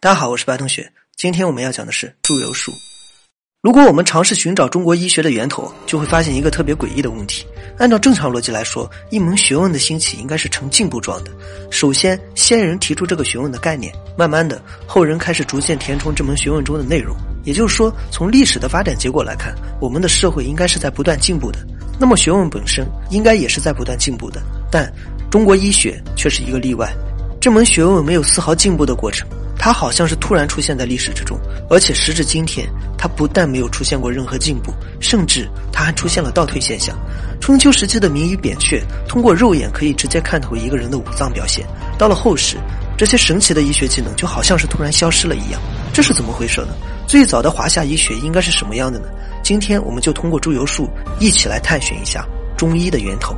大家好，我是白同学。今天我们要讲的是祝由术。如果我们尝试寻找中国医学的源头，就会发现一个特别诡异的问题。按照正常逻辑来说，一门学问的兴起应该是呈进步状的。首先，先人提出这个学问的概念，慢慢的，后人开始逐渐填充这门学问中的内容。也就是说，从历史的发展结果来看，我们的社会应该是在不断进步的。那么，学问本身应该也是在不断进步的。但中国医学却是一个例外，这门学问没有丝毫进步的过程。它好像是突然出现在历史之中，而且时至今天，它不但没有出现过任何进步，甚至它还出现了倒退现象。春秋时期的名医扁鹊，通过肉眼可以直接看透一个人的五脏表现。到了后世，这些神奇的医学技能就好像是突然消失了一样。这是怎么回事呢？最早的华夏医学应该是什么样的呢？今天我们就通过祝由术一起来探寻一下中医的源头。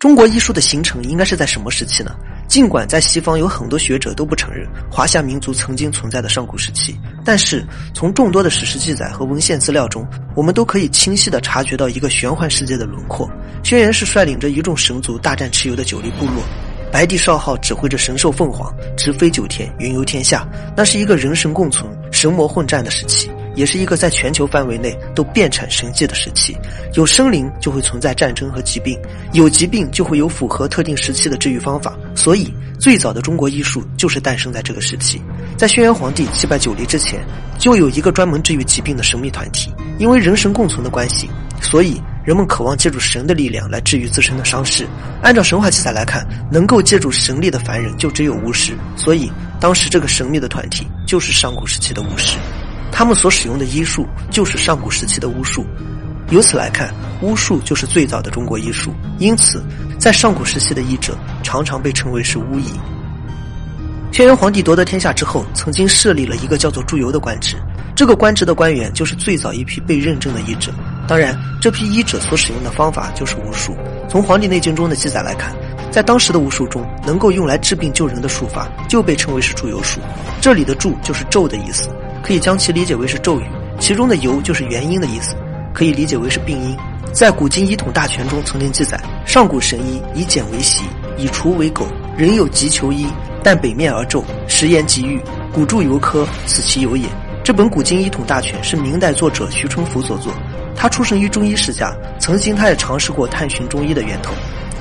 中国医术的形成应该是在什么时期呢？尽管在西方有很多学者都不承认华夏民族曾经存在的上古时期，但是从众多的史实记载和文献资料中，我们都可以清晰地察觉到一个玄幻世界的轮廓。轩辕氏率领着一众神族大战蚩尤的九黎部落，白帝少昊指挥着神兽凤凰直飞九天，云游天下。那是一个人神共存、神魔混战的时期。也是一个在全球范围内都遍产神迹的时期。有生灵就会存在战争和疾病，有疾病就会有符合特定时期的治愈方法。所以，最早的中国医术就是诞生在这个时期。在轩辕皇帝祭拜九黎之前，就有一个专门治愈疾病的神秘团体。因为人神共存的关系，所以人们渴望借助神的力量来治愈自身的伤势。按照神话记载来看，能够借助神力的凡人就只有巫师。所以，当时这个神秘的团体就是上古时期的巫师。他们所使用的医术就是上古时期的巫术，由此来看，巫术就是最早的中国医术。因此，在上古时期的医者常常被称为是巫医。轩辕皇帝夺得天下之后，曾经设立了一个叫做祝由的官职，这个官职的官员就是最早一批被认证的医者。当然，这批医者所使用的方法就是巫术。从《黄帝内经》中的记载来看，在当时的巫术中，能够用来治病救人的术法就被称为是祝由术。这里的“祝”就是咒的意思。可以将其理解为是咒语，其中的“由”就是元音的意思，可以理解为是病因。在《古今医统大全》中曾经记载：上古神医以简为习，以除为苟。人有急求医，但北面而咒，食言即愈。古著游科，此其有也。这本《古今医统大全》是明代作者徐春福所作，他出生于中医世家，曾经他也尝试过探寻中医的源头。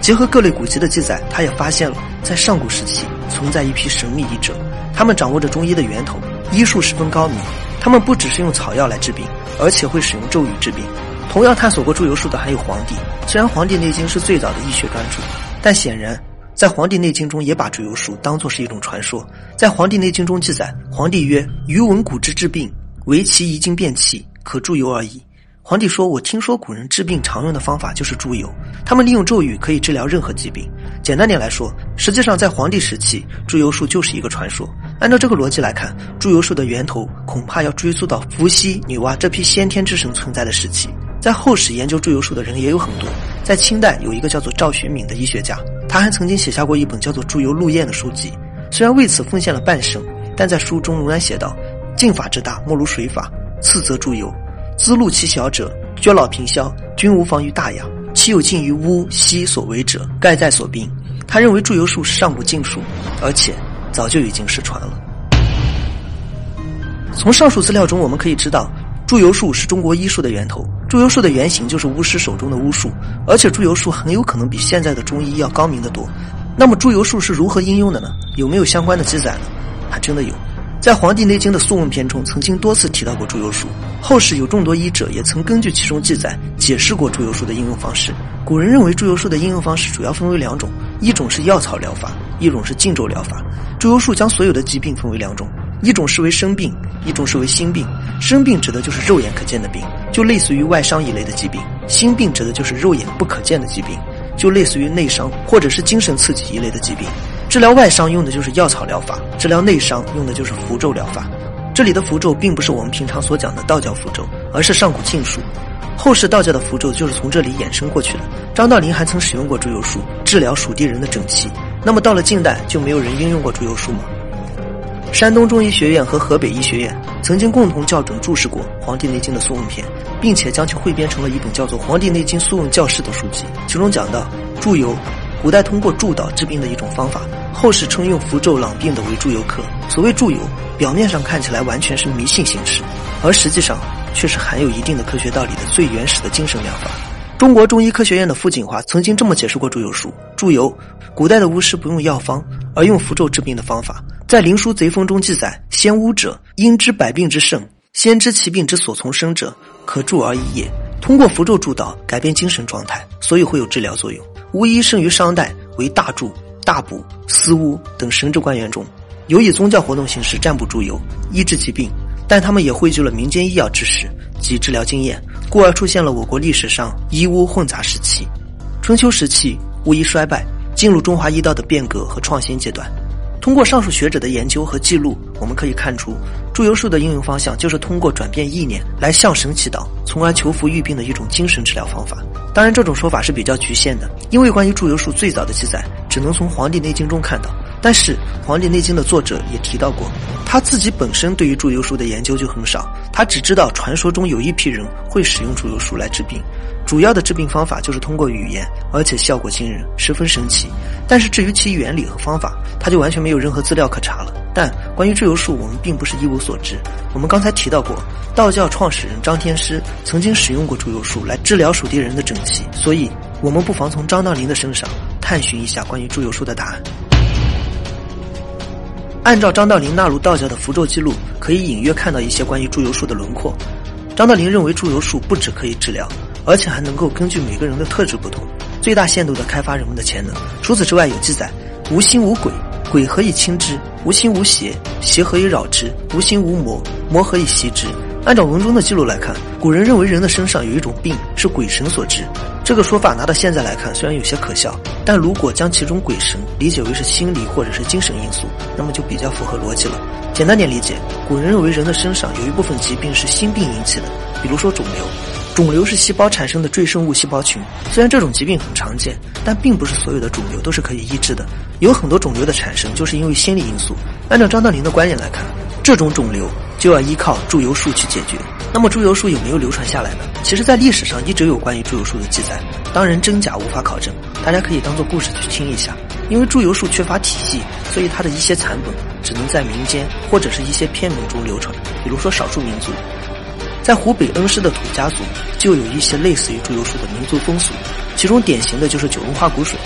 结合各类古籍的记载，他也发现了在上古时期存在一批神秘医者，他们掌握着中医的源头。医术十分高明，他们不只是用草药来治病，而且会使用咒语治病。同样探索过祝由术的还有黄帝。虽然《黄帝内经》是最早的医学专著，但显然在《黄帝内经》中也把祝由术当作是一种传说。在《黄帝内经》中记载，黄帝曰：“余闻古之治病，唯其一经变气，可祝由而已。”皇帝说：“我听说古人治病常用的方法就是祝由，他们利用咒语可以治疗任何疾病。简单点来说，实际上在黄帝时期，祝由术就是一个传说。按照这个逻辑来看，祝由术的源头恐怕要追溯到伏羲、女娲这批先天之神存在的时期。在后世研究祝由术的人也有很多。在清代有一个叫做赵学敏的医学家，他还曾经写下过一本叫做《祝由录验》的书籍，虽然为此奉献了半生，但在书中仍然写道：镜法之大，莫如水法，次则祝由。”资禄其小者，绝老平消，均无妨于大雅。其有近于巫西所为者，盖在所病。他认为祝由术是上古禁术，而且早就已经失传了。从上述资料中，我们可以知道，祝由术是中国医术的源头。祝由术的原型就是巫师手中的巫术，而且祝由术很有可能比现在的中医要高明的多。那么，祝由术是如何应用的呢？有没有相关的记载呢？还真的有。在《黄帝内经》的素问篇中，曾经多次提到过祝由术。后世有众多医者也曾根据其中记载解释过祝由术的应用方式。古人认为祝由术的应用方式主要分为两种：一种是药草疗法，一种是禁咒疗法。祝由术将所有的疾病分为两种：一种是为生病，一种是为心病。生病指的就是肉眼可见的病，就类似于外伤一类的疾病；心病指的就是肉眼不可见的疾病，就类似于内伤或者是精神刺激一类的疾病。治疗外伤用的就是药草疗法，治疗内伤用的就是符咒疗法。这里的符咒并不是我们平常所讲的道教符咒，而是上古禁术。后世道教的符咒就是从这里衍生过去的。张道陵还曾使用过祝由术治疗蜀地人的整气。那么到了近代，就没有人应用过祝由术吗？山东中医学院和河北医学院曾经共同校准注释过《黄帝内经》的素问篇，并且将其汇编成了一本叫做《黄帝内经素问教室》的书籍，其中讲到祝由。古代通过祝祷治病的一种方法。后世称用符咒朗病的为祝由科。所谓祝由，表面上看起来完全是迷信形式，而实际上却是含有一定的科学道理的最原始的精神疗法。中国中医科学院的傅锦华曾经这么解释过祝由术：祝由，古代的巫师不用药方，而用符咒治病的方法。在《灵书贼风》中记载：先巫者，因知百病之盛，先知其病之所从生者，可助而已也。通过符咒助导改变精神状态，所以会有治疗作用。巫医生于商代，为大助、大卜、司巫等神职官员中，有以宗教活动形式占卜祝由，医治疾病，但他们也汇聚了民间医药知识及治疗经验。故而出现了我国历史上医巫混杂时期。春秋时期，巫医衰败，进入中华医道的变革和创新阶段。通过上述学者的研究和记录，我们可以看出，祝由术的应用方向就是通过转变意念来向神祈祷，从而求福愈病的一种精神治疗方法。当然，这种说法是比较局限的，因为关于祝由术最早的记载只能从《黄帝内经》中看到。但是，《黄帝内经》的作者也提到过，他自己本身对于祝由术的研究就很少，他只知道传说中有一批人会使用祝由术来治病，主要的治病方法就是通过语言，而且效果惊人，十分神奇。但是至于其原理和方法，他就完全没有任何资料可查了。但关于祝由术，我们并不是一无所知。我们刚才提到过，道教创始人张天师曾经使用过祝由术来治疗属地人的整气，所以我们不妨从张道陵的身上探寻一下关于祝由术的答案。按照张道陵纳入道教的符咒记录，可以隐约看到一些关于祝由术的轮廓。张道陵认为祝由术不只可以治疗，而且还能够根据每个人的特质不同，最大限度地开发人们的潜能。除此之外，有记载：无心无鬼，鬼何以轻之？无心无邪，邪何以扰之？无心无魔，魔何以袭之？按照文中的记录来看，古人认为人的身上有一种病是鬼神所致。这个说法拿到现在来看，虽然有些可笑，但如果将其中鬼神理解为是心理或者是精神因素，那么就比较符合逻辑了。简单点理解，古人认为人的身上有一部分疾病是心病引起的，比如说肿瘤。肿瘤是细胞产生的赘生物细胞群，虽然这种疾病很常见，但并不是所有的肿瘤都是可以医治的。有很多肿瘤的产生就是因为心理因素。按照张道陵的观点来看，这种肿瘤就要依靠祝由术去解决。那么祝由术有没有流传下来呢？其实，在历史上一直有关于祝由术的记载，当然真假无法考证，大家可以当做故事去听一下。因为祝由术缺乏体系，所以它的一些残本只能在民间或者是一些偏门中流传。比如说少数民族，在湖北恩施的土家族就有一些类似于祝由术的民族风俗，其中典型的就是九龙花骨水，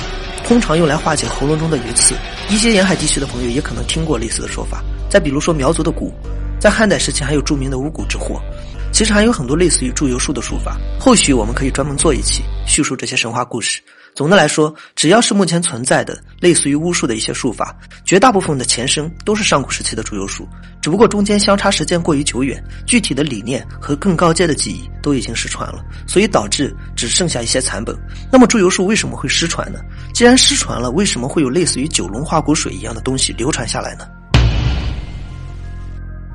通常用来化解喉咙中的鱼刺。一些沿海地区的朋友也可能听过类似的说法。再比如说苗族的蛊，在汉代时期还有著名的巫蛊之祸。其实还有很多类似于祝由术的术法，后续我们可以专门做一期叙述这些神话故事。总的来说，只要是目前存在的类似于巫术的一些术法，绝大部分的前身都是上古时期的祝由术，只不过中间相差时间过于久远，具体的理念和更高阶的技艺都已经失传了，所以导致只剩下一些残本。那么祝由术为什么会失传呢？既然失传了，为什么会有类似于九龙化骨水一样的东西流传下来呢？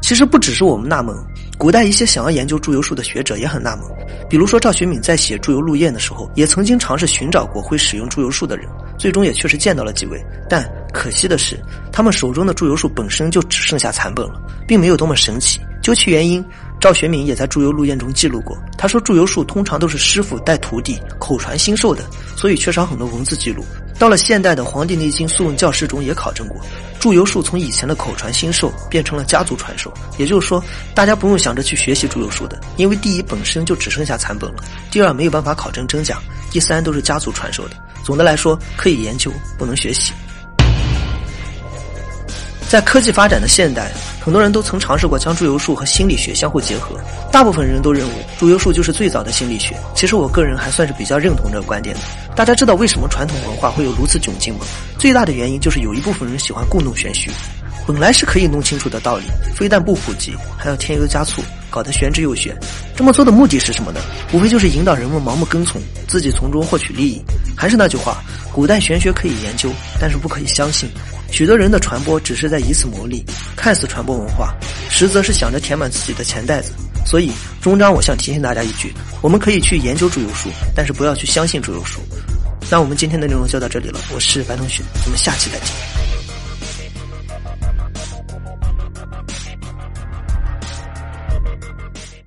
其实不只是我们纳闷，古代一些想要研究祝由术的学者也很纳闷。比如说赵学敏在写《祝由录验》的时候，也曾经尝试寻找过会使用祝由术的人，最终也确实见到了几位。但可惜的是，他们手中的祝由术本身就只剩下残本了，并没有多么神奇。究其原因，赵学敏也在《祝由录验》中记录过。他说，祝由术通常都是师傅带徒弟口传心授的，所以缺少很多文字记录。到了现代的《黄帝内经·素问教室》中也考证过，祝由术从以前的口传心授变成了家族传授。也就是说，大家不用想着去学习祝由术的，因为第一本身就只剩下残本了，第二没有办法考证真假，第三都是家族传授的。总的来说，可以研究，不能学习。在科技发展的现代，很多人都曾尝试过将祝由术和心理学相互结合。大部分人都认为祝由术就是最早的心理学。其实我个人还算是比较认同这个观点的。大家知道为什么传统文化会有如此窘境吗？最大的原因就是有一部分人喜欢故弄玄虚。本来是可以弄清楚的道理，非但不普及，还要添油加醋，搞得玄之又玄。这么做的目的是什么呢？无非就是引导人们盲目跟从，自己从中获取利益。还是那句话，古代玄学可以研究，但是不可以相信。许多人的传播只是在以此牟利，看似传播文化，实则是想着填满自己的钱袋子。所以，终章我想提醒大家一句：我们可以去研究祝由术，但是不要去相信祝由术。那我们今天的内容就到这里了，我是白同学，我们下期再见。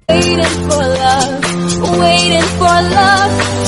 Waiting for love, waiting for love.